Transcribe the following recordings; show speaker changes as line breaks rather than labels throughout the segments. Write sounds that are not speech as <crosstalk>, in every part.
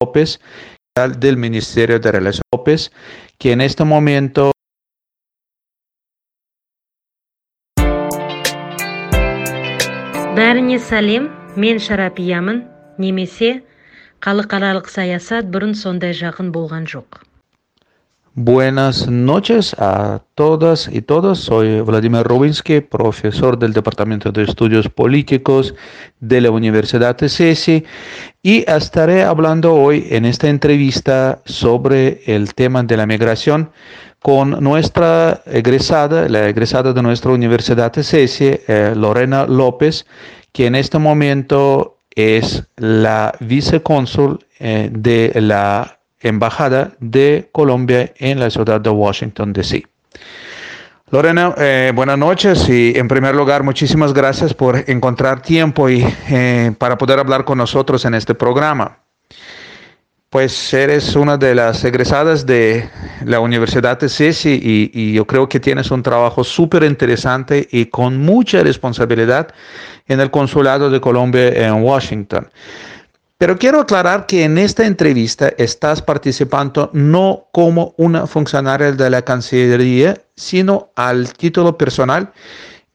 López del Ministerio de Relaciones López, que en este momento
бәріңе сәлем мен шарапиямын немесе халықаралық саясат бұрын сондай жақын болған жоқ.
Buenas noches a todas y todos. Soy Vladimir Rubinsky, profesor del Departamento de Estudios Políticos de la Universidad de CESI y estaré hablando hoy en esta entrevista sobre el tema de la migración con nuestra egresada, la egresada de nuestra Universidad de CESI, eh, Lorena López, que en este momento es la vicecónsul eh, de la Embajada de Colombia en la ciudad de Washington, D.C. Lorena, eh, buenas noches y en primer lugar muchísimas gracias por encontrar tiempo y eh, para poder hablar con nosotros en este programa. Pues eres una de las egresadas de la Universidad de CESI y, y yo creo que tienes un trabajo súper interesante y con mucha responsabilidad en el Consulado de Colombia en Washington. Pero quiero aclarar que en esta entrevista estás participando no como una funcionaria de la Cancillería, sino al título personal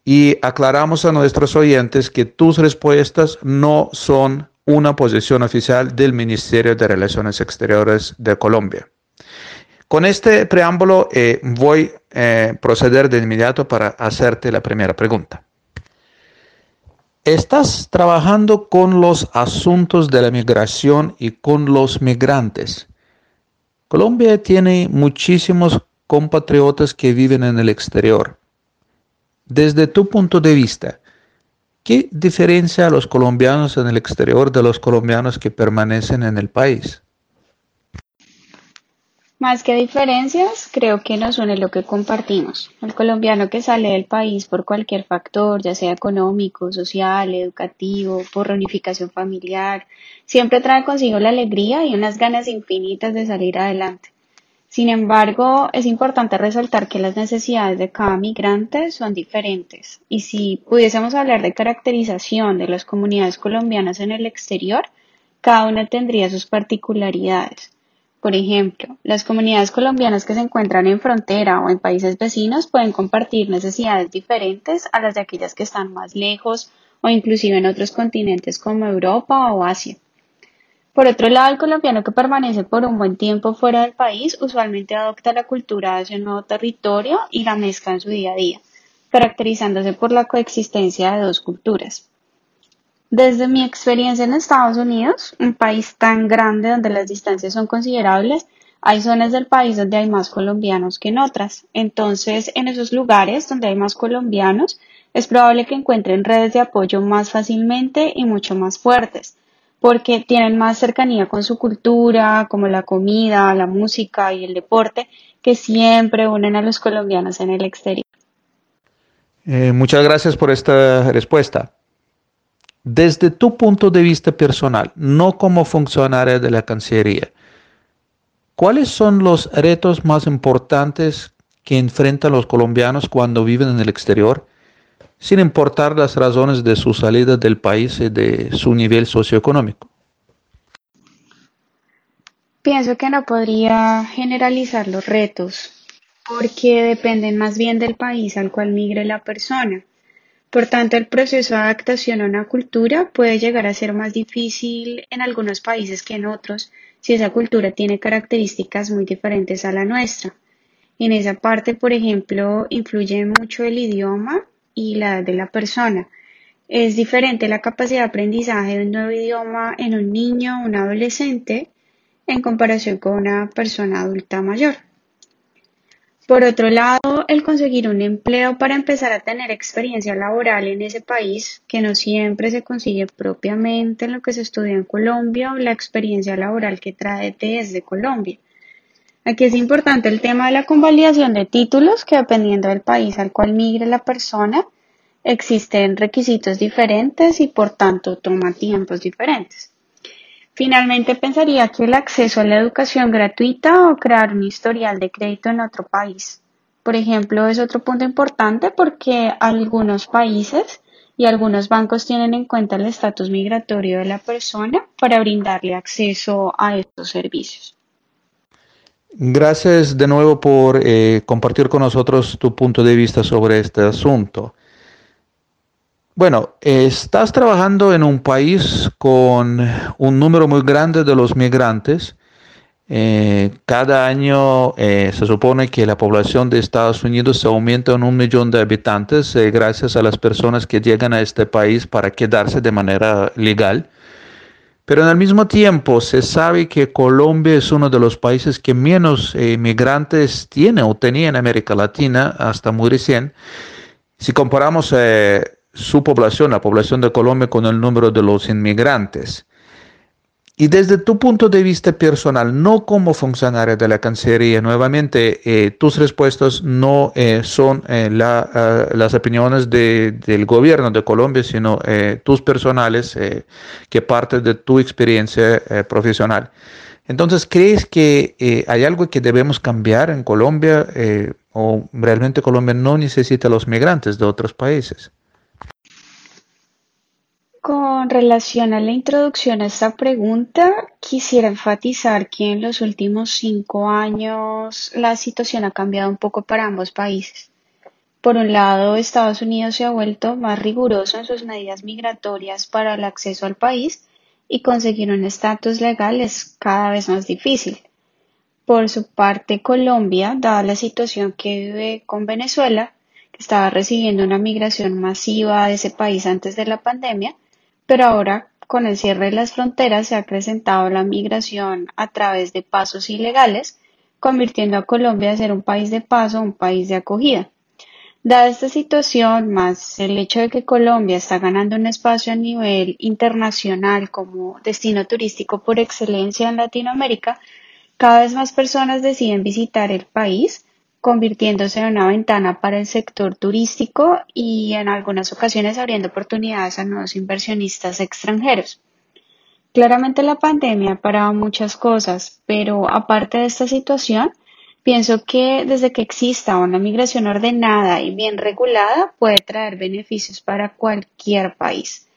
y aclaramos a nuestros oyentes que tus respuestas no son una posición oficial del Ministerio de Relaciones Exteriores de Colombia. Con este preámbulo eh, voy a eh, proceder de inmediato para hacerte la primera pregunta. Estás trabajando con los asuntos de la migración y con los migrantes. Colombia tiene muchísimos compatriotas que viven en el exterior. Desde tu punto de vista, ¿qué diferencia a los colombianos en el exterior de los colombianos que permanecen en el país?
Más que diferencias, creo que nos une lo que compartimos. El colombiano que sale del país por cualquier factor, ya sea económico, social, educativo, por reunificación familiar, siempre trae consigo la alegría y unas ganas infinitas de salir adelante. Sin embargo, es importante resaltar que las necesidades de cada migrante son diferentes y si pudiésemos hablar de caracterización de las comunidades colombianas en el exterior, cada una tendría sus particularidades. Por ejemplo, las comunidades colombianas que se encuentran en frontera o en países vecinos pueden compartir necesidades diferentes a las de aquellas que están más lejos o inclusive en otros continentes como Europa o Asia. Por otro lado, el colombiano que permanece por un buen tiempo fuera del país usualmente adopta la cultura de ese nuevo territorio y la mezcla en su día a día, caracterizándose por la coexistencia de dos culturas. Desde mi experiencia en Estados Unidos, un país tan grande donde las distancias son considerables, hay zonas del país donde hay más colombianos que en otras. Entonces, en esos lugares donde hay más colombianos, es probable que encuentren redes de apoyo más fácilmente y mucho más fuertes, porque tienen más cercanía con su cultura, como la comida, la música y el deporte, que siempre unen a los colombianos en el exterior.
Eh, muchas gracias por esta respuesta. Desde tu punto de vista personal, no como funcionaria de la Cancillería, ¿cuáles son los retos más importantes que enfrentan los colombianos cuando viven en el exterior, sin importar las razones de su salida del país y de su nivel socioeconómico?
Pienso que no podría generalizar los retos, porque dependen más bien del país al cual migre la persona. Por tanto, el proceso de adaptación a una cultura puede llegar a ser más difícil en algunos países que en otros si esa cultura tiene características muy diferentes a la nuestra. En esa parte, por ejemplo, influye mucho el idioma y la edad de la persona. Es diferente la capacidad de aprendizaje de un nuevo idioma en un niño o un adolescente en comparación con una persona adulta mayor. Por otro lado, el conseguir un empleo para empezar a tener experiencia laboral en ese país, que no siempre se consigue propiamente en lo que se estudia en Colombia o la experiencia laboral que trae desde Colombia. Aquí es importante el tema de la convalidación de títulos, que dependiendo del país al cual migre la persona, existen requisitos diferentes y por tanto toma tiempos diferentes. Finalmente, pensaría que el acceso a la educación gratuita o crear un historial de crédito en otro país. Por ejemplo, es otro punto importante porque algunos países y algunos bancos tienen en cuenta el estatus migratorio de la persona para brindarle acceso a estos servicios.
Gracias de nuevo por eh, compartir con nosotros tu punto de vista sobre este asunto. Bueno, estás trabajando en un país con un número muy grande de los migrantes. Eh, cada año eh, se supone que la población de Estados Unidos se aumenta en un millón de habitantes gracias a las personas que llegan a este país para quedarse de manera legal. Pero en el mismo tiempo se sabe que Colombia es uno de los países que menos inmigrantes tiene o tenía en América Latina hasta muy recién. Si comparamos eh, su población, la población de Colombia, con el número de los inmigrantes. Y desde tu punto de vista personal, no como funcionario de la Cancillería, nuevamente eh, tus respuestas no eh, son eh, las opiniones del gobierno de Colombia, sino tus personales que parte de tu experiencia profesional. Entonces, ¿crees que hay algo que debemos cambiar en Colombia o realmente Colombia no necesita los migrantes de otros países?
Con relación a la introducción a esta pregunta, quisiera enfatizar que en los últimos cinco años la situación ha cambiado un poco para ambos países. Por un lado, Estados Unidos se ha vuelto más riguroso en sus medidas migratorias para el acceso al país y conseguir un estatus legal es cada vez más difícil. Por su parte, Colombia, dada la situación que vive con Venezuela, que estaba recibiendo una migración masiva de ese país antes de la pandemia, pero ahora con el cierre de las fronteras se ha acrecentado la migración a través de pasos ilegales, convirtiendo a Colombia a ser un país de paso, un país de acogida. Dada esta situación, más el hecho de que Colombia está ganando un espacio a nivel internacional como destino turístico por excelencia en Latinoamérica, cada vez más personas deciden visitar el país convirtiéndose en una ventana para el sector turístico y en algunas ocasiones abriendo oportunidades a nuevos inversionistas extranjeros. Claramente la pandemia ha parado muchas cosas, pero aparte de esta situación, pienso que desde que exista una migración ordenada y bien regulada puede traer beneficios para cualquier país.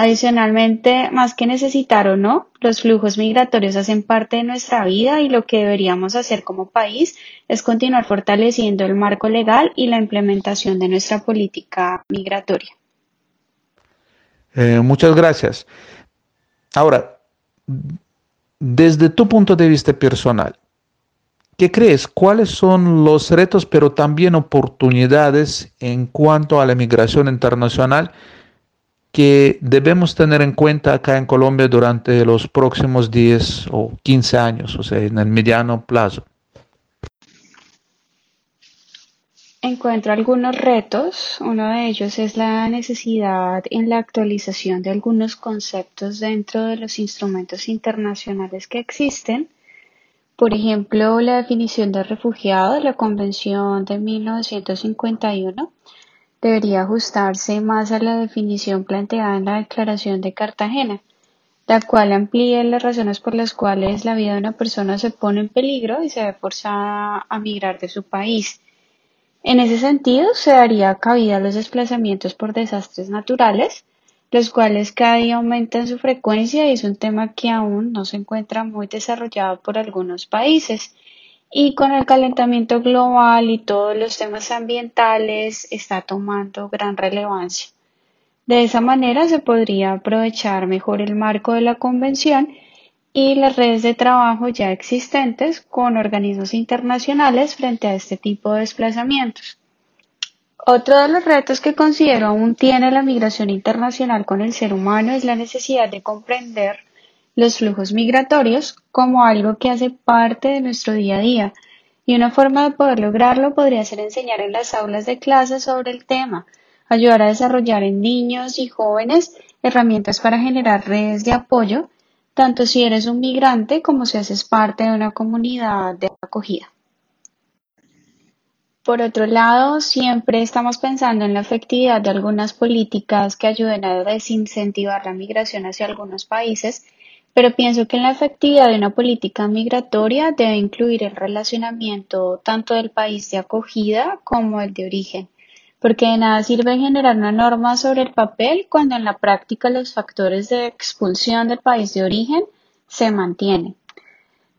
Adicionalmente, más que necesitar o no, los flujos migratorios hacen parte de nuestra vida y lo que deberíamos hacer como país es continuar fortaleciendo el marco legal y la implementación de nuestra política migratoria.
Eh, muchas gracias. Ahora, desde tu punto de vista personal, ¿qué crees? ¿Cuáles son los retos, pero también oportunidades en cuanto a la migración internacional? Que debemos tener en cuenta acá en Colombia durante los próximos 10 o 15 años, o sea, en el mediano plazo?
Encuentro algunos retos. Uno de ellos es la necesidad en la actualización de algunos conceptos dentro de los instrumentos internacionales que existen. Por ejemplo, la definición de refugiado de la Convención de 1951 debería ajustarse más a la definición planteada en la Declaración de Cartagena, la cual amplía las razones por las cuales la vida de una persona se pone en peligro y se ve forzada a migrar de su país. En ese sentido, se daría cabida a los desplazamientos por desastres naturales, los cuales cada día aumentan su frecuencia y es un tema que aún no se encuentra muy desarrollado por algunos países. Y con el calentamiento global y todos los temas ambientales está tomando gran relevancia. De esa manera se podría aprovechar mejor el marco de la Convención y las redes de trabajo ya existentes con organismos internacionales frente a este tipo de desplazamientos. Otro de los retos que considero aún tiene la migración internacional con el ser humano es la necesidad de comprender los flujos migratorios como algo que hace parte de nuestro día a día, y una forma de poder lograrlo podría ser enseñar en las aulas de clase sobre el tema, ayudar a desarrollar en niños y jóvenes herramientas para generar redes de apoyo, tanto si eres un migrante como si haces parte de una comunidad de acogida. Por otro lado, siempre estamos pensando en la efectividad de algunas políticas que ayuden a desincentivar la migración hacia algunos países pero pienso que en la efectividad de una política migratoria debe incluir el relacionamiento tanto del país de acogida como el de origen, porque de nada sirve generar una norma sobre el papel cuando en la práctica los factores de expulsión del país de origen se mantienen.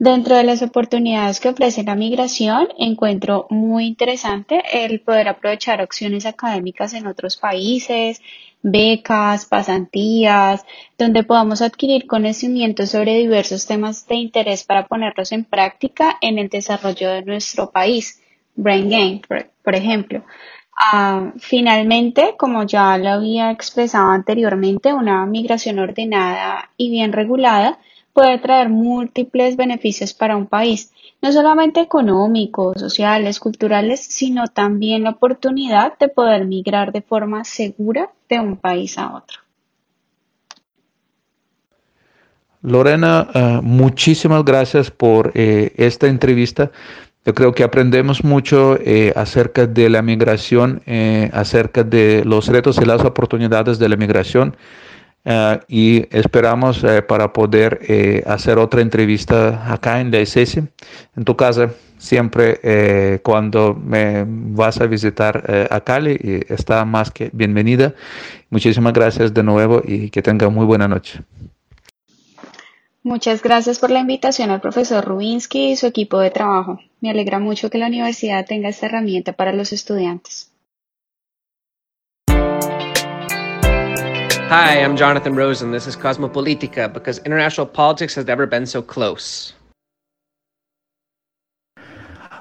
Dentro de las oportunidades que ofrece la migración, encuentro muy interesante el poder aprovechar opciones académicas en otros países, becas, pasantías, donde podamos adquirir conocimientos sobre diversos temas de interés para ponerlos en práctica en el desarrollo de nuestro país. Brain Game, por, ejemplo. Ah, finalmente, como ya lo había expresado anteriormente, una migración ordenada y bien regulada puede traer múltiples beneficios para un país, no solamente económicos, sociales, culturales, sino también la oportunidad de poder migrar de forma segura de un país a otro.
Lorena, eh, muchísimas gracias por eh, esta entrevista. Yo creo que aprendemos mucho eh, acerca de la migración, acerca de los retos y las oportunidades de la migración. Y esperamos para poder hacer otra entrevista acá en la SS, en tu casa siempre eh, cuando me vas a visitar eh, a Cali, está más que bienvenida. Muchísimas gracias de nuevo y que tenga muy buena noche.
Muchas gracias por la invitación al profesor Rubinsky y su equipo de trabajo. Me alegra mucho que la universidad tenga esta herramienta para los estudiantes.
Hi, I'm Jonathan Rosen. This is Cosmopolitica because international politics has never been so close.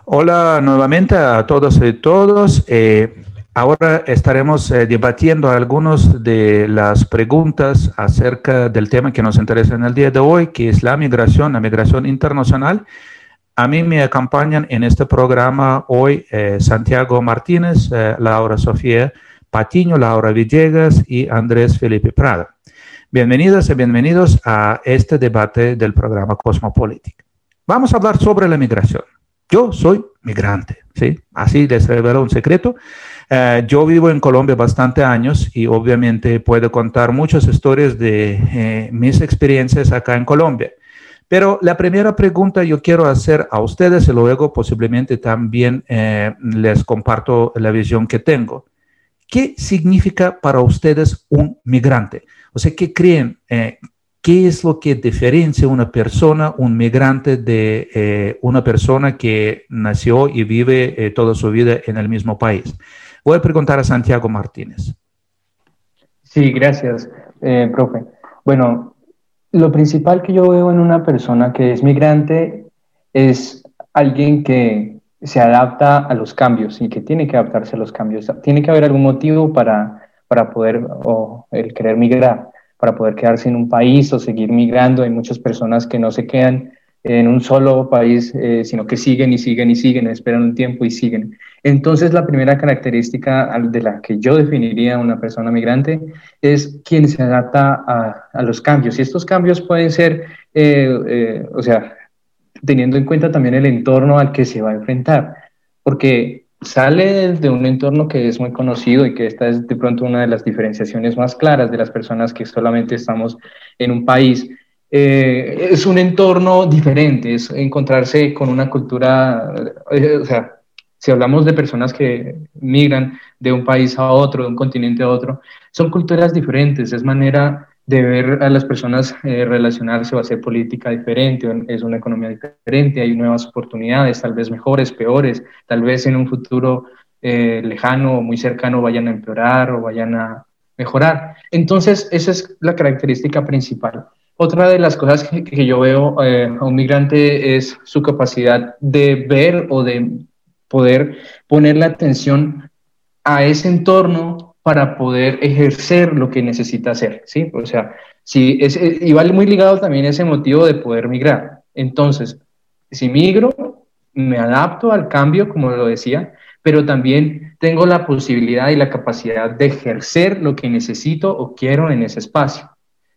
Hola nuevamente a todos y todos. Eh, ahora estaremos eh, debatiendo algunas de las preguntas acerca del tema que nos interesa en el día de hoy, que es la migración, la migración internacional. A mí me acompañan en este programa hoy eh, Santiago Martínez, Laura Sofía Patiño, Laura Villegas y Andrés Felipe Prada. Bienvenidas y bienvenidos a este debate del programa Cosmopolítica. Vamos a hablar sobre la migración. Yo soy migrante, ¿sí? Así les revelo un secreto. Eh, yo vivo en Colombia bastante años y obviamente puedo contar muchas historias de eh, mis experiencias acá en Colombia. Pero la primera pregunta yo quiero hacer a ustedes y luego posiblemente también eh, les comparto la visión que tengo. ¿Qué significa para ustedes un migrante? O sea, ¿qué creen? ¿Qué es lo que diferencia una persona, un migrante, de eh, una persona que nació y vive eh, toda su vida en el mismo país? Voy a preguntar a Santiago Martínez.
Sí, gracias, eh, profe. Bueno, lo principal que yo veo en una persona que es migrante es alguien que se adapta a los cambios y que tiene que adaptarse a los cambios. Tiene que haber algún motivo para, para poder o el querer migrar para poder quedarse en un país o seguir migrando. Hay muchas personas que no se quedan en un solo país, eh, sino que siguen y siguen y siguen, esperan un tiempo y siguen. Entonces, la primera característica de la que yo definiría una persona migrante es quien se adapta a, los cambios. Y estos cambios pueden ser, eh, eh, o sea, teniendo en cuenta también el entorno al que se va a enfrentar. Porque sale de un entorno que es muy conocido y que esta es de pronto una de las diferenciaciones más claras de las personas que solamente estamos en un país. Eh, es un entorno diferente, es encontrarse con una cultura, eh, o sea, si hablamos de personas que migran de un país a otro, de un continente a otro, son culturas diferentes, es manera de ver a las personas eh, relacionarse o hacer política diferente, es una economía diferente, hay nuevas oportunidades, tal vez mejores, peores, tal vez en un futuro eh, lejano o muy cercano vayan a empeorar o vayan a mejorar. Entonces, esa es la característica principal. Otra de las cosas que, yo veo eh, a un migrante es su capacidad de ver o de poder poner la atención a ese entorno para poder ejercer lo que necesita hacer, ¿sí? O sea, si es, eh, y vale muy ligado también ese motivo de poder migrar. Entonces, si migro, me adapto al cambio, como lo decía, pero también tengo la posibilidad y la capacidad de ejercer lo que necesito o quiero en ese espacio.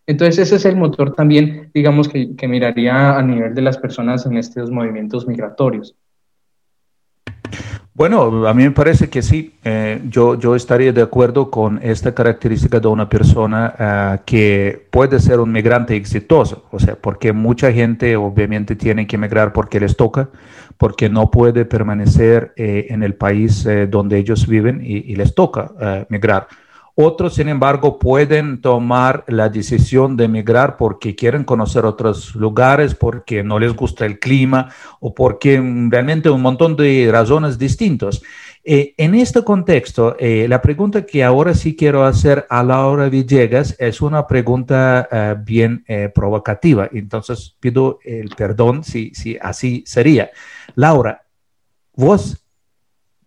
Entonces, ese es el motor también, digamos, que, que miraría a nivel de las personas en estos movimientos migratorios.
Bueno, a mí me parece que sí. Eh, yo, yo estaría de acuerdo con esta característica de una persona ah, que puede ser un migrante exitoso. O sea, porque mucha gente obviamente tiene que emigrar porque les toca, porque no puede permanecer eh, en el país eh, donde ellos viven y, les toca migrar. Otros, sin embargo, pueden tomar la decisión de emigrar porque quieren conocer otros lugares, porque no les gusta el clima o porque realmente un montón de razones distintas. Eh, en este contexto, eh, la pregunta que ahora sí quiero hacer a Laura Villegas es una pregunta eh, bien provocativa. Entonces pido el perdón si, si así sería. Laura, vos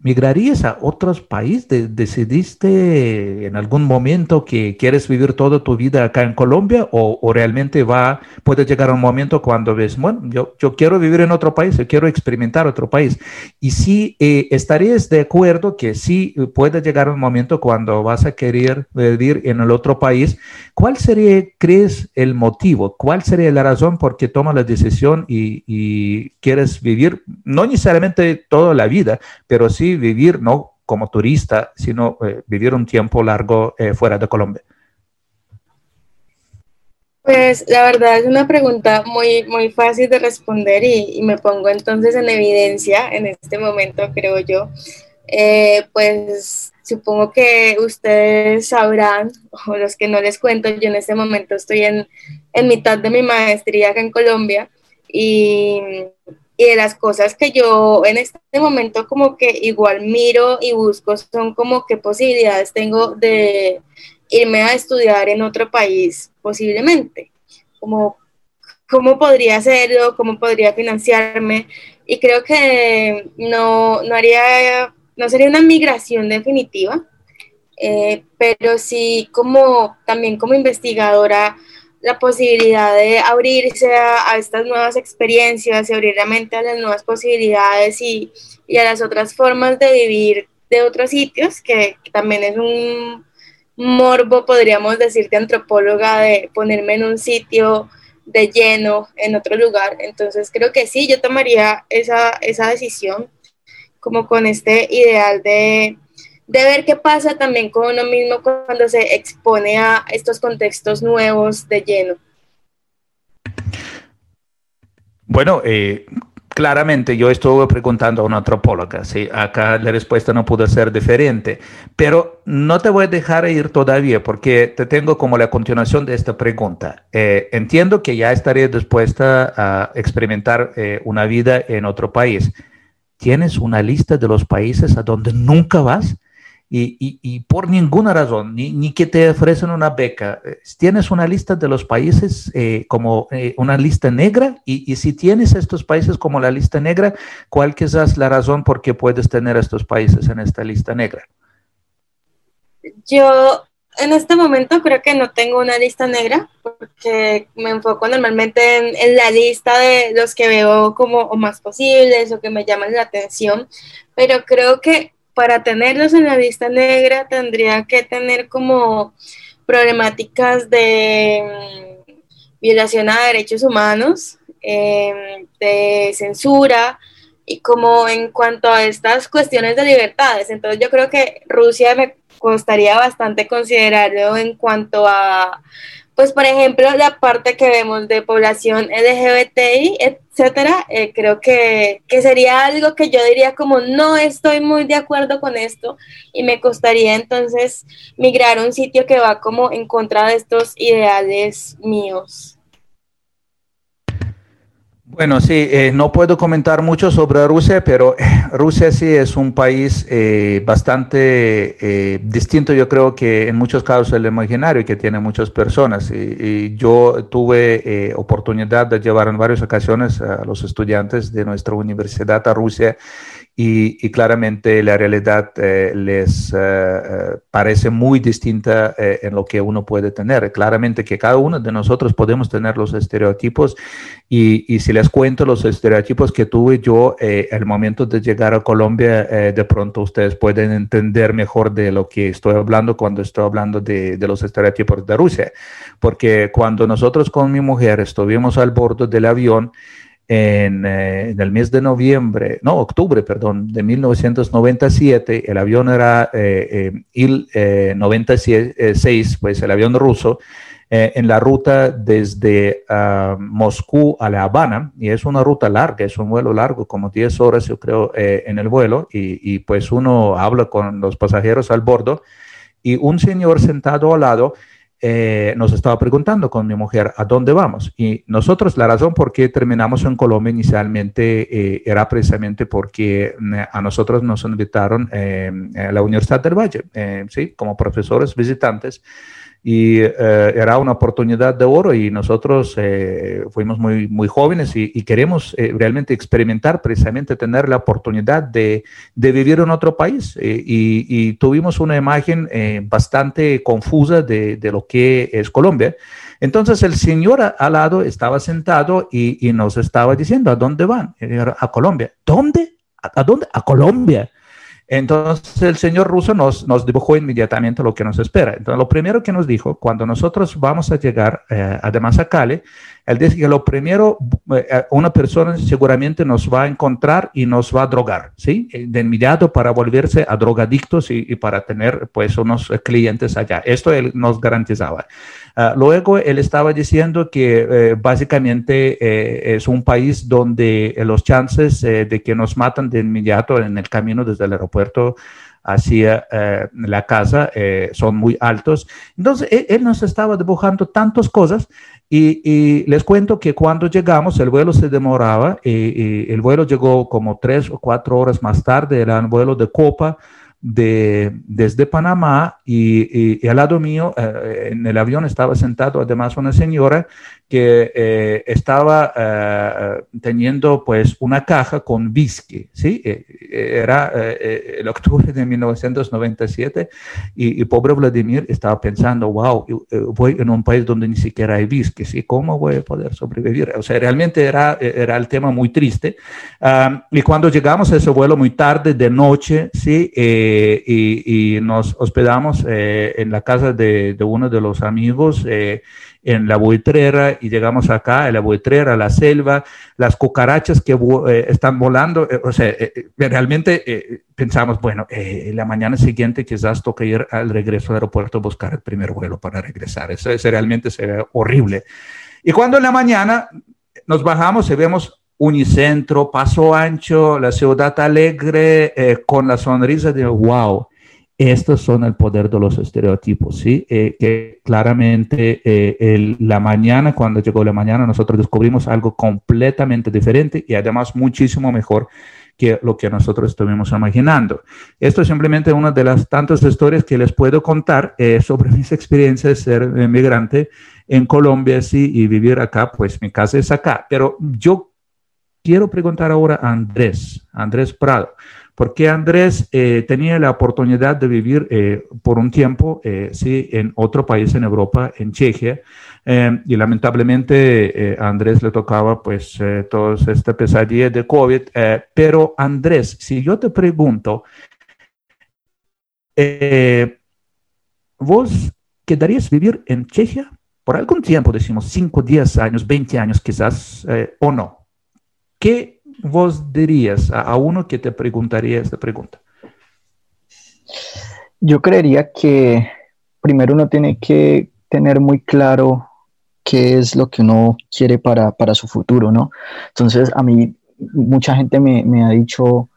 ¿Migrarías a otros países? ¿Decidiste en algún momento que quieres vivir toda tu vida acá en Colombia o, realmente va, puede llegar un momento cuando ves, bueno, yo, yo quiero vivir en otro país, yo quiero experimentar otro país? Y si eh, estarías de acuerdo que sí puede llegar un momento cuando vas a querer vivir en el otro país, ¿cuál sería, crees, el motivo? ¿Cuál sería la razón por qué tomas la decisión y, y quieres vivir, no necesariamente toda la vida, pero sí vivir no como turista, sino eh, vivir un tiempo largo eh, fuera de Colombia?
Pues la verdad es una pregunta muy, muy fácil de responder y, me pongo entonces en evidencia en este momento, creo yo. Eh, pues supongo que ustedes sabrán, o los que no les cuento, yo en este momento estoy en, en mitad de mi maestría acá en Colombia y y de las cosas que yo en este momento como que igual miro y busco son como qué posibilidades tengo de irme a estudiar en otro país posiblemente, como cómo podría hacerlo, cómo podría financiarme y creo que no, no haría, no sería una migración definitiva, eh, pero sí como también como investigadora la posibilidad de abrirse a, estas nuevas experiencias y abrir la mente a las nuevas posibilidades y, y, a las otras formas de vivir de otros sitios, que, también es un morbo, podríamos decir, de antropóloga, de ponerme en un sitio de lleno en otro lugar. Entonces creo que sí, yo tomaría esa, esa decisión como con este ideal de, de ver qué pasa también con uno mismo cuando se expone a estos contextos nuevos de lleno.
Bueno, eh, claramente yo estuve preguntando a una antropóloga, ¿sí? acá la respuesta no pudo ser diferente, pero no te voy a dejar ir todavía porque te tengo como la continuación de esta pregunta. Eh, entiendo que ya estaría dispuesta a experimentar eh, una vida en otro país. ¿Tienes una lista de los países a donde nunca vas? Y, por ninguna razón, ni, que te ofrecen una beca, eh, tienes una lista de los países eh, como eh, una lista negra y, si tienes estos países como la lista negra, ¿cuál quizás la razón por qué puedes tener estos países en esta lista negra?
Yo en este momento creo que no tengo una lista negra porque me enfoco normalmente en, la lista de los que veo como más posibles o que me llaman la atención, pero creo que para tenerlos en la lista negra tendría que tener como problemáticas de mm, violación a derechos humanos, em, de censura y como en cuanto a estas cuestiones de libertades. Entonces yo creo que Rusia me costaría bastante considerarlo en cuanto a pues por ejemplo, la parte que vemos de población LGBTI, etcétera, eh, creo que, que, sería algo que yo diría como no estoy muy de acuerdo con esto y me costaría entonces migrar a un sitio que va como en contra de estos ideales míos.
Bueno, sí, eh, no puedo comentar mucho sobre Rusia, pero eh, Rusia sí es un país eh, bastante distinto, yo creo que en muchos casos el imaginario que tiene muchas personas. Y, yo tuve oportunidad de llevar en varias ocasiones a los estudiantes de nuestra universidad a Rusia y, claramente la realidad eh, les eh, eh, parece muy distinta en lo que uno puede tener. Claramente que cada uno de nosotros podemos tener los estereotipos y, y si les cuento los estereotipos que tuve yo al momento de llegar a Colombia, de pronto ustedes pueden entender mejor de lo que estoy hablando cuando estoy hablando de, de los estereotipos de Rusia. Porque cuando nosotros con mi mujer estuvimos al borde del avión, en, el mes de noviembre, no, octubre, perdón, de 1997, el avión era Il-96, pues el avión ruso, en la ruta desde ah, Moscú a La Habana, y es una ruta larga, es un vuelo largo, como 10 horas yo creo en el vuelo, y, y, pues uno habla con los pasajeros al bordo, y un señor sentado al lado eh, nos estaba preguntando con mi mujer a dónde vamos. Y nosotros, la razón por qué terminamos en Colombia inicialmente eh, era precisamente porque mm, a nosotros nos invitaron eh, a la Universidad del Valle, ¿sí? como profesores visitantes y eh, era una oportunidad de oro y nosotros eh, fuimos muy, muy jóvenes y, queremos eh, realmente experimentar, precisamente tener la oportunidad de, de vivir en otro país y, y, tuvimos una imagen bastante confusa de, de, lo que es Colombia. Entonces el señor al lado estaba sentado y, y nos estaba diciendo, ¿a dónde van? A Colombia. ¿Dónde? ¿A, dónde? A Colombia. Entonces el señor ruso nos, nos, dibujó inmediatamente lo que nos espera. Entonces lo primero que nos dijo, cuando nosotros vamos a llegar eh, a Cali, él dice que lo primero, eh, una persona seguramente nos va a encontrar y nos va a drogar, ¿sí? De inmediato para volverse a drogadictos y, para tener pues unos clientes allá. Esto él nos garantizaba. Uh, luego él estaba diciendo que eh, básicamente eh, es un país donde los chances eh, de que nos matan de inmediato en el camino desde el aeropuerto hacia la casa son muy altos. Entonces él, él, nos estaba dibujando tantas cosas y, les cuento que cuando llegamos el vuelo se demoraba y, y el vuelo llegó como tres o cuatro horas más tarde, era un vuelo de copa de, desde Panamá y, al lado mío eh, en el avión estaba sentado además una señora que eh, estaba eh, teniendo pues una caja con whisky, ¿sí? era el octubre de 1997 y, pobre Vladimir estaba pensando, wow, voy en un país donde ni siquiera hay whisky, ¿sí? ¿Cómo voy a poder sobrevivir? O sea, realmente era, era el tema muy triste. Y cuando llegamos a ese vuelo muy tarde, de noche, ¿sí? y, y, nos hospedamos en la casa de, de, uno de los amigos en la buitrera y llegamos acá, en la buitrera, la selva, las cucarachas que eh, están volando, eh, o sea, eh, realmente pensamos, bueno, la mañana siguiente quizás toca ir al regreso al aeropuerto a buscar el primer vuelo para regresar. Eso, eso realmente ve horrible. Y cuando en la mañana nos bajamos y vemos Unicentro, Paso Ancho, la ciudad alegre, con la sonrisa de wow estos son el poder de los estereotipos, ¿sí? Eh, que claramente eh, la mañana, cuando llegó la mañana, nosotros descubrimos algo completamente diferente y además muchísimo mejor que lo que nosotros estuvimos imaginando. Esto es simplemente una de las tantas historias que les puedo contar eh, sobre <laughs> mis experiencias de ser migrante en Colombia, sí, y vivir acá, pues mi casa es acá. Pero yo quiero preguntar ahora a Andrés, Andrés Prado porque Andrés eh, tenía la oportunidad de vivir eh, por un tiempo, eh, sí, en otro país en Europa, en Chequia, eh, y lamentablemente eh, a Andrés le tocaba pues eh, toda esta pesadilla de COVID, pero Andrés, si yo te pregunto, ¿vos quedarías vivir en Chequia por algún tiempo, decimos 5, 10 años, 20 años quizás, o no? ¿Qué vos dirías a, uno que te preguntaría esta pregunta?
Yo creería que primero uno tiene que tener muy claro qué es lo que uno quiere para, para su futuro, ¿no? Entonces, a mí mucha gente me, me ha dicho,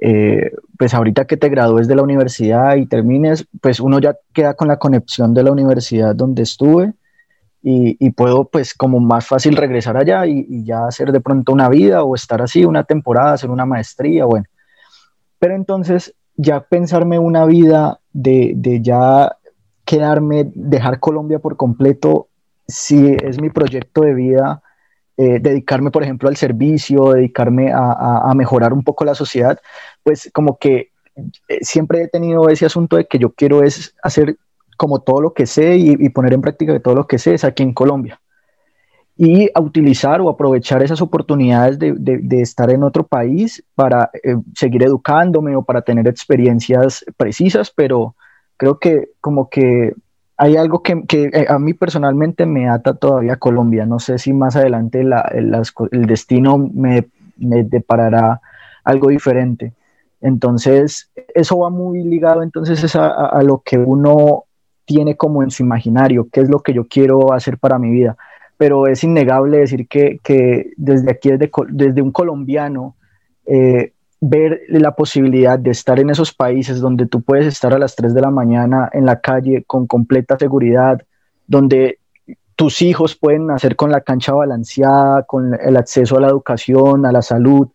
eh, pues ahorita que te gradúes de la universidad y termines, pues uno ya queda con la conexión de la universidad donde estuve y, puedo pues como más fácil regresar allá y, ya hacer de pronto una vida o estar así una temporada, hacer una maestría, bueno. Pero entonces ya pensarme una vida de, de ya quedarme, dejar Colombia por completo, si es mi proyecto de vida, eh, dedicarme, por ejemplo, al servicio, dedicarme a, a, a, mejorar un poco la sociedad, pues como que eh, siempre he tenido ese asunto de que yo quiero es hacer como todo lo que sé y, poner en práctica todo lo que sé es aquí en Colombia. Y a utilizar o aprovechar esas oportunidades de, de, estar en otro país para eh, seguir educándome o para tener experiencias precisas, pero creo que como que hay algo que, eh, a mí personalmente me ata todavía a Colombia. No sé si más adelante el destino me, deparará algo diferente. Entonces, eso va muy ligado entonces a, lo que uno tiene como en su imaginario, qué es lo que yo quiero hacer para mi vida. Pero es innegable decir que, desde aquí, desde, desde un colombiano, eh, ver la posibilidad de estar en esos países donde tú puedes estar a las 3 de la mañana en la calle con completa seguridad, donde tus hijos pueden nacer con la cancha balanceada, con el acceso a la educación, a la salud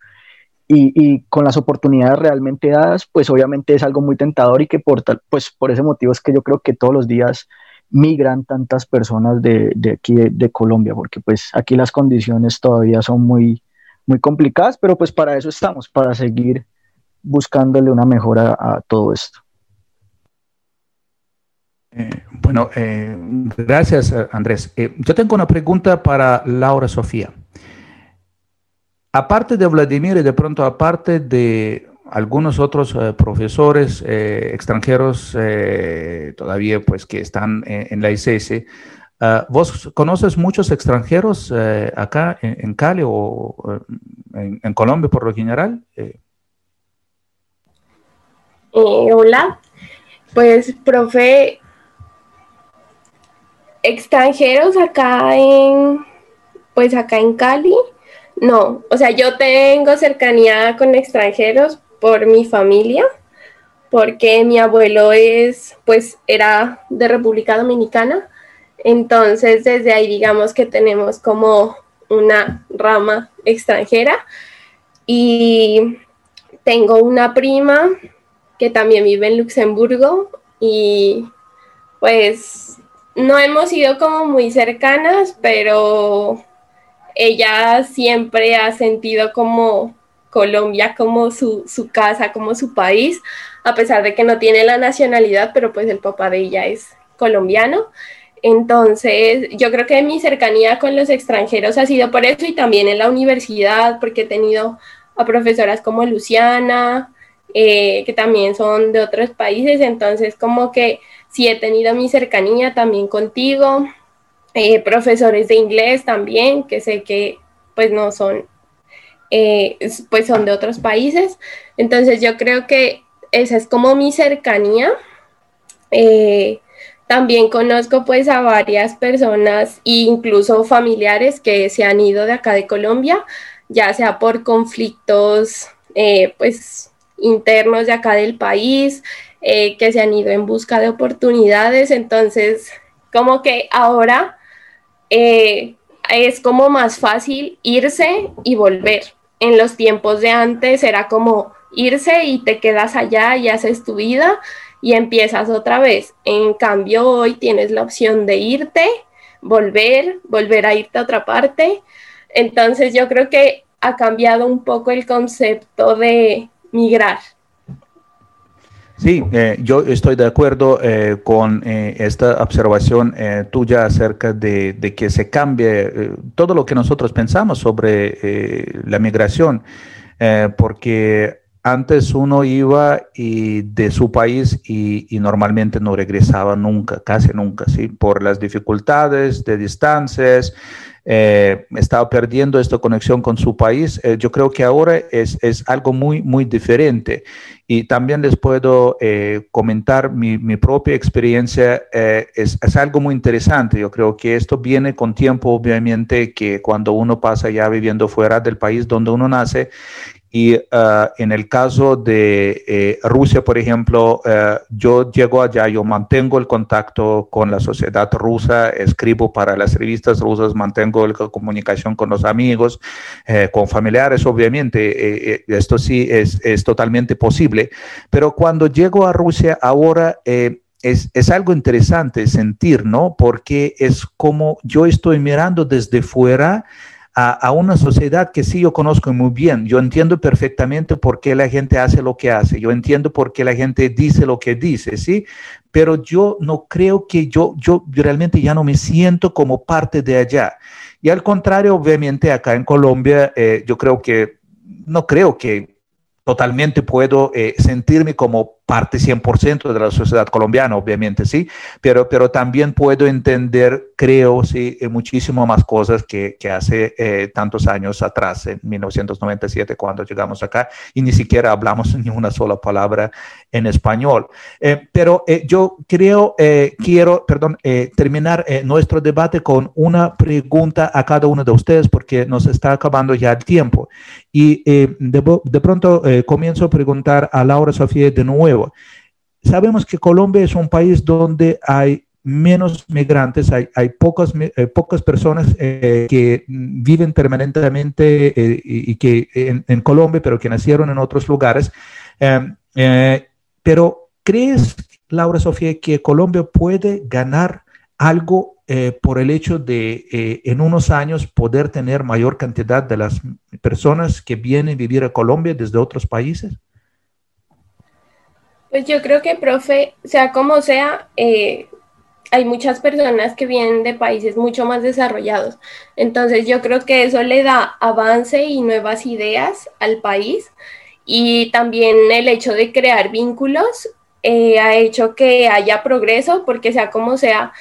y, con las oportunidades realmente dadas, pues obviamente es algo muy tentador y que por, pues por ese motivo es que yo creo que todos los días migran tantas personas de, aquí de Colombia, porque pues aquí las condiciones todavía son muy, muy complicadas, pero pues para eso estamos, para seguir buscándole una mejora a todo esto.
Eh, bueno, eh, gracias Andrés. Eh, yo tengo una pregunta para Laura Sofía. Aparte de Vladimir y de pronto aparte de algunos otros profesores extranjeros todavía pues que están en la ICS, Ah, ¿Vos conoces muchos extranjeros eh, acá en, Cali o eh, en, Colombia por lo general?
Eh. hola, pues profe, extranjeros acá en, pues acá en Cali, no, o sea, yo tengo cercanía con extranjeros por mi familia, porque mi abuelo es, pues era de República Dominicana. Entonces, desde ahí digamos que tenemos como una rama extranjera. Y tengo una prima que también vive en Luxemburgo y pues no hemos sido como muy cercanas, pero ella siempre ha sentido como Colombia como su, su, casa, como su país, a pesar de que no tiene la nacionalidad, pero pues el papá de ella es colombiano. Entonces, yo creo que mi cercanía con los extranjeros ha sido por eso y también en la universidad, porque he tenido a profesoras como Luciana, eh, que también son de otros países, entonces como que sí he tenido mi cercanía también contigo, eh, profesores de inglés también, que sé que pues no son, eh, pues son de otros países, entonces yo creo que esa es como mi cercanía. También conozco pues a varias personas e incluso familiares que se han ido de acá de Colombia, ya sea por conflictos eh, pues internos de acá del país, eh, que se han ido en busca de oportunidades. Entonces, como que ahora eh, es como más fácil irse y volver. En los tiempos de antes era como irse y te quedas allá y haces tu vida y empiezas otra vez. En cambio, hoy tienes la opción de irte, volver, volver a irte a otra parte. Entonces yo creo que ha cambiado un poco el concepto de migrar.
Sí, eh, yo estoy de acuerdo eh, con eh, esta observación tuya acerca de, que se cambie todo lo que nosotros pensamos sobre la migración, porque antes uno iba de su país y, normalmente no regresaba nunca, casi nunca, ¿sí? Por las dificultades de distancias, estaba perdiendo esta conexión con su país. Yo creo que ahora es, algo muy, muy diferente. Y también les puedo eh, comentar mi, propia experiencia. Es, es, algo muy interesante. Yo creo que esto viene con tiempo, obviamente, que cuando uno pasa ya viviendo fuera del país donde uno nace y ah, en el caso de eh, Rusia, por ejemplo, eh, yo llego allá, yo mantengo el contacto con la sociedad rusa, escribo para las revistas rusas, mantengo la comunicación con los amigos, eh, con familiares, obviamente, esto sí es, es, totalmente posible. Pero cuando llego a Rusia ahora... Es, es, algo interesante sentir, ¿no? Porque es como yo estoy mirando desde fuera a, una sociedad que sí yo conozco muy bien. Yo entiendo perfectamente por qué la gente hace lo que hace. Yo entiendo por qué la gente dice lo que dice, ¿sí? Pero yo no creo que yo, yo realmente ya no me siento como parte de allá. Y al contrario, obviamente acá en Colombia, eh, yo creo que, no creo que totalmente puedo eh, sentirme como parte 100% de la sociedad colombiana, obviamente, sí, pero, pero también puedo entender, creo, sí, eh, muchísimo más cosas que, que hace eh, tantos años atrás, en 1997, cuando llegamos acá, y ni siquiera hablamos <laughs> ni una sola palabra en español. Eh, pero yo creo, quiero, perdón, terminar nuestro debate con una pregunta a cada uno de ustedes, porque nos está acabando ya el tiempo. Y de, de, pronto comienzo a preguntar a Laura Sofía de nuevo, Sabemos que Colombia es un país donde hay menos migrantes, hay, pocas, eh, pocas personas eh, que viven permanentemente eh, y, que en, Colombia, pero que nacieron en otros lugares. Em, pero ¿crees, Laura Sofía, que Colombia puede ganar algo por el hecho de en unos años poder tener mayor cantidad de las personas que vienen a vivir a Colombia desde otros países?
Pues yo creo que, profe, sea como sea, eh, hay muchas personas que vienen de países mucho más desarrollados. Entonces yo creo que eso le da avance y nuevas ideas al país. Y también el hecho de crear vínculos eh, ha hecho que haya progreso, porque sea como sea,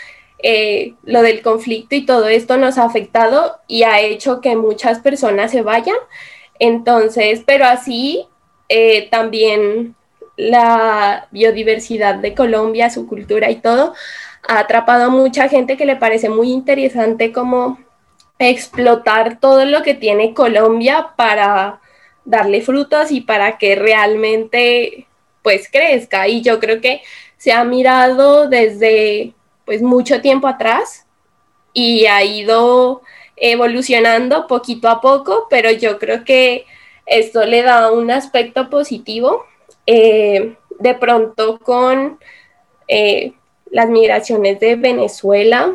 eh, lo del conflicto y todo esto nos ha afectado y ha hecho que muchas personas se vayan. Entonces, pero así también la biodiversidad de Colombia, su cultura y todo, ha atrapado a mucha gente que le parece muy interesante como explotar todo lo que tiene Colombia para darle frutos y para que realmente pues crezca. Y yo creo que se ha mirado desde pues mucho tiempo atrás y ha ido evolucionando poquito a poco, pero yo creo que esto le da un aspecto positivo eh, de pronto con eh, las migraciones de Venezuela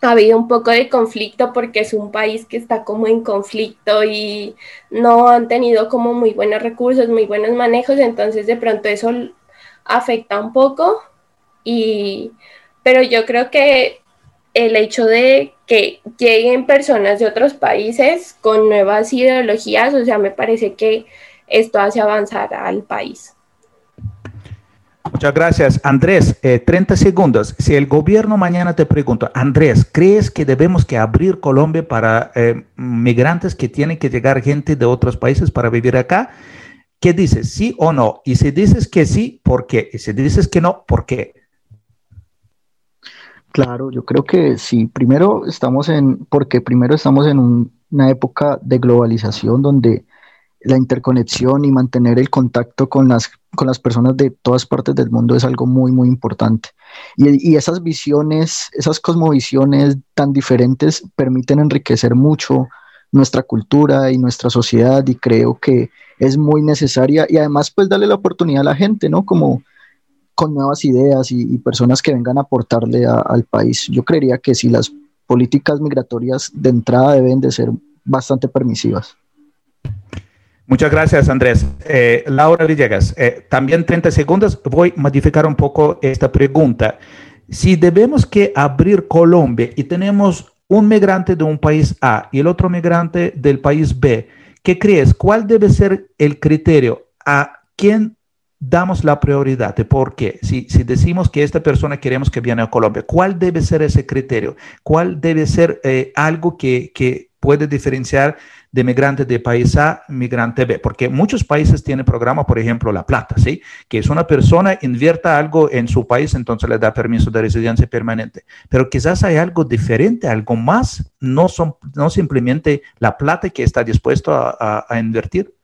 ha habido un poco de conflicto porque es un país que está como en conflicto y no han tenido como muy buenos recursos, muy buenos manejos, entonces de pronto eso afecta un poco y pero yo creo que el hecho de que lleguen personas de otros países con nuevas ideologías, o sea, me parece que esto hace avanzar al país.
Muchas gracias. Andrés, 30 eh, segundos. Si el gobierno mañana te pregunta, Andrés, ¿crees que debemos que abrir Colombia para eh, migrantes que tienen que llegar gente de otros países para vivir acá? ¿Qué dices? ¿Sí o no? Y si dices que sí, ¿por qué? Y si dices que no, ¿por qué?
Claro, yo creo que sí. Primero estamos en, porque primero estamos en una época de globalización donde la interconexión y mantener el contacto con las, con las personas de todas partes del mundo es algo muy, muy importante. Y, esas visiones, esas cosmovisiones tan diferentes permiten enriquecer mucho nuestra cultura y nuestra sociedad y creo que es muy necesaria y además pues darle la oportunidad a la gente, ¿no? Como con nuevas ideas y, personas que vengan a aportarle al país. Yo creería que si las políticas migratorias de entrada deben de ser bastante permisivas.
Muchas gracias, Andrés. Eh, Laura Villegas, eh, también 30 segundos. Voy a modificar un poco esta pregunta. Si debemos que abrir Colombia y tenemos un migrante de un país A y el otro migrante del país B, ¿qué crees? ¿Cuál debe ser el criterio? ¿A quién damos la prioridad? ¿Por qué? Si, si decimos que esta persona queremos que viene a Colombia, ¿cuál debe ser ese criterio? ¿Cuál debe ser eh, algo que, que puede diferenciar? De migrante de país A, migrante B, porque muchos países tienen programa, por ejemplo, La Plata, ¿sí? Que es una persona invierta algo en su país, entonces le da permiso de residencia permanente. Pero quizás hay algo diferente, algo más, no, son, no simplemente La Plata que está dispuesto a invertir.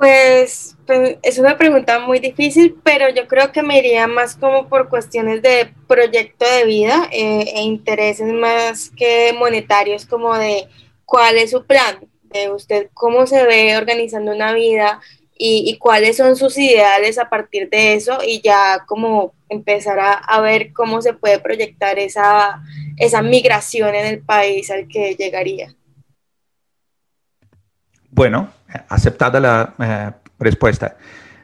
Pues, pues, es una pregunta muy difícil, pero yo creo que me iría más como por cuestiones de proyecto de vida eh, e intereses más que monetarios, como de cuál es su plan, de usted cómo se ve organizando una vida y, cuáles son sus ideales a partir de eso y ya como empezar a, ver cómo se puede proyectar esa, esa migración en el país al que llegaría.
Bueno, aceptada la eh, respuesta.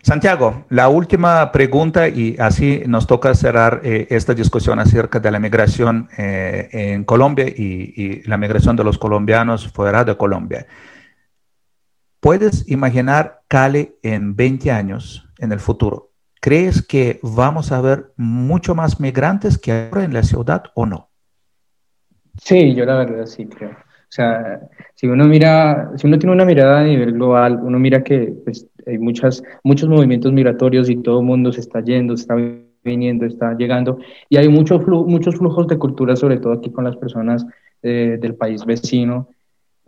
Santiago, la última pregunta y así nos toca cerrar eh, esta discusión acerca de la migración eh, en Colombia y, la migración de los colombianos fuera de Colombia. puedes imaginar Cali en 20 años, en el futuro. ¿Crees que vamos a ver mucho más migrantes que ahora en la ciudad o no?
Sí, yo la verdad sí creo. O sea, si uno mira, si uno tiene una mirada a nivel global, uno mira que pues, hay muchas, muchos movimientos migratorios y todo el mundo se está yendo, está viniendo, está llegando, y hay mucho muchos flujos de cultura, sobre todo aquí con las personas eh, del país vecino.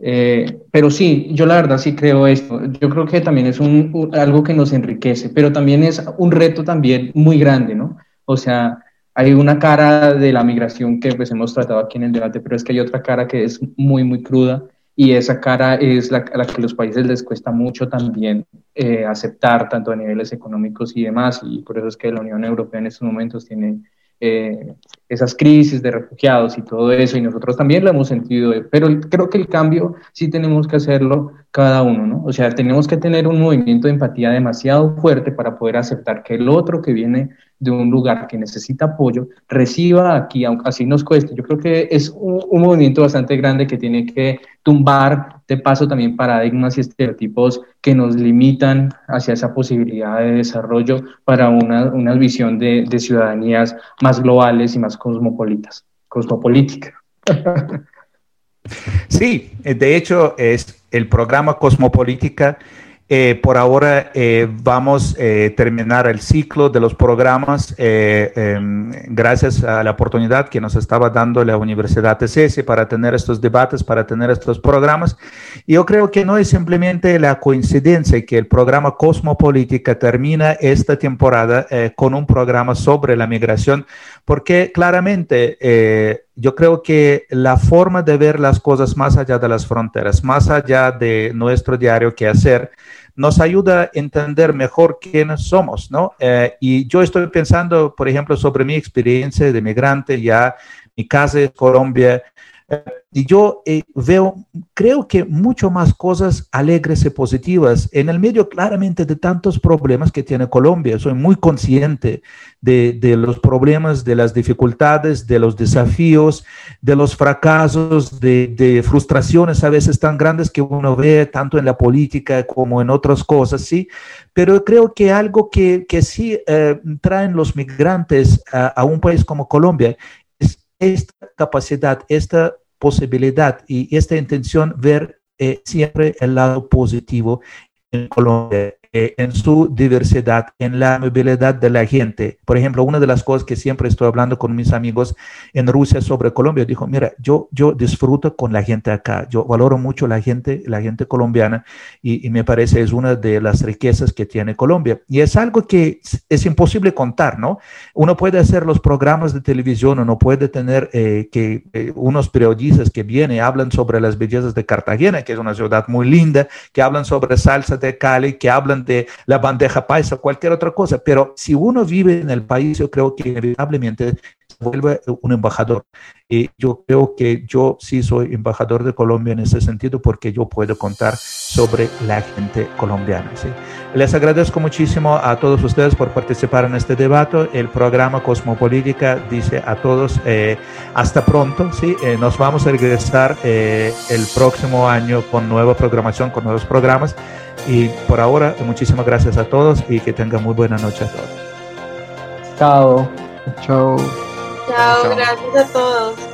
Eh, pero sí, yo la verdad sí creo esto. Yo creo que también es un, algo que nos enriquece, pero también es un reto también muy grande, ¿no? O sea, hay una cara de la migración que pues hemos tratado aquí en el debate, pero es que hay otra cara que es muy, muy cruda y esa cara es la, la que a los países les cuesta mucho también eh, aceptar, tanto a niveles económicos y demás, y por eso es que la Unión Europea en estos momentos tiene eh, esas crisis de refugiados y todo eso, y nosotros también lo hemos sentido, pero creo que el cambio sí tenemos que hacerlo cada uno, ¿no? O sea, tenemos que tener un movimiento de empatía demasiado fuerte para poder aceptar que el otro que viene de un lugar que necesita apoyo, reciba aquí, aunque así nos cueste. Yo creo que es un, movimiento bastante grande que tiene que tumbar de paso también paradigmas y estereotipos que nos limitan hacia esa posibilidad de desarrollo para una, una visión de, de, ciudadanías más globales y más cosmopolitas, cosmopolítica. <laughs>
Sí, de hecho es el programa Cosmopolítica eh, por ahora eh, vamos a eh, terminar el ciclo de los programas em, gracias a la oportunidad que nos estaba dando la Universidad TCS para tener estos debates, para tener estos programas. Yo creo que no es simplemente la coincidencia que el programa Cosmopolítica termina esta temporada con un programa sobre la migración, porque claramente yo creo que la forma de ver las cosas más allá de las fronteras, más allá de nuestro diario que hacer, nos ayuda a entender mejor quiénes somos, ¿no? Eh, y yo estoy pensando, por ejemplo, sobre mi experiencia de migrante, ya mi casa es Colombia, yo eh, veo, creo que mucho más cosas alegres y positivas en el medio claramente de tantos problemas que tiene Colombia. Soy muy consciente de, de, los problemas, de las dificultades, de los desafíos, de los fracasos, de, frustraciones a veces tan grandes que uno ve tanto en la política como en otras cosas, ¿sí? Pero creo que algo que, que sí eh, traen los migrantes a un país como Colombia esta capacidad, esta posibilidad y esta intención ver eh, siempre el lado positivo en Colombia. Eh, en su diversidad, en la movilidad de la gente. Por ejemplo, una de las cosas que siempre estoy hablando con mis amigos en Rusia sobre Colombia, dijo, mira, yo, yo disfruto con la gente acá, yo valoro mucho la gente, la gente colombiana y, me parece es una de las riquezas que tiene Colombia. Y es algo que es imposible contar, ¿no? Uno puede hacer los programas de televisión, uno puede tener eh, que eh, unos periodistas que vienen, hablan sobre las bellezas de Cartagena, que es una ciudad muy linda, que hablan sobre salsa de Cali, que hablan de la bandeja paisa, cualquier otra cosa, pero si uno vive en el país, yo creo que inevitablemente vuelve un embajador. Y yo creo que yo sí soy embajador de Colombia en ese sentido porque yo puedo contar sobre la gente colombiana. ¿sí? Les agradezco muchísimo a todos ustedes por participar en este debate. El programa Cosmopolítica dice a todos eh, hasta pronto. ¿sí? Eh, nos vamos a regresar eh, el próximo año con nueva programación, con nuevos programas. Y por ahora, muchísimas gracias a todos y que tengan muy buena noche a todos.
Chao.
Chao. Chao, gracias a todos.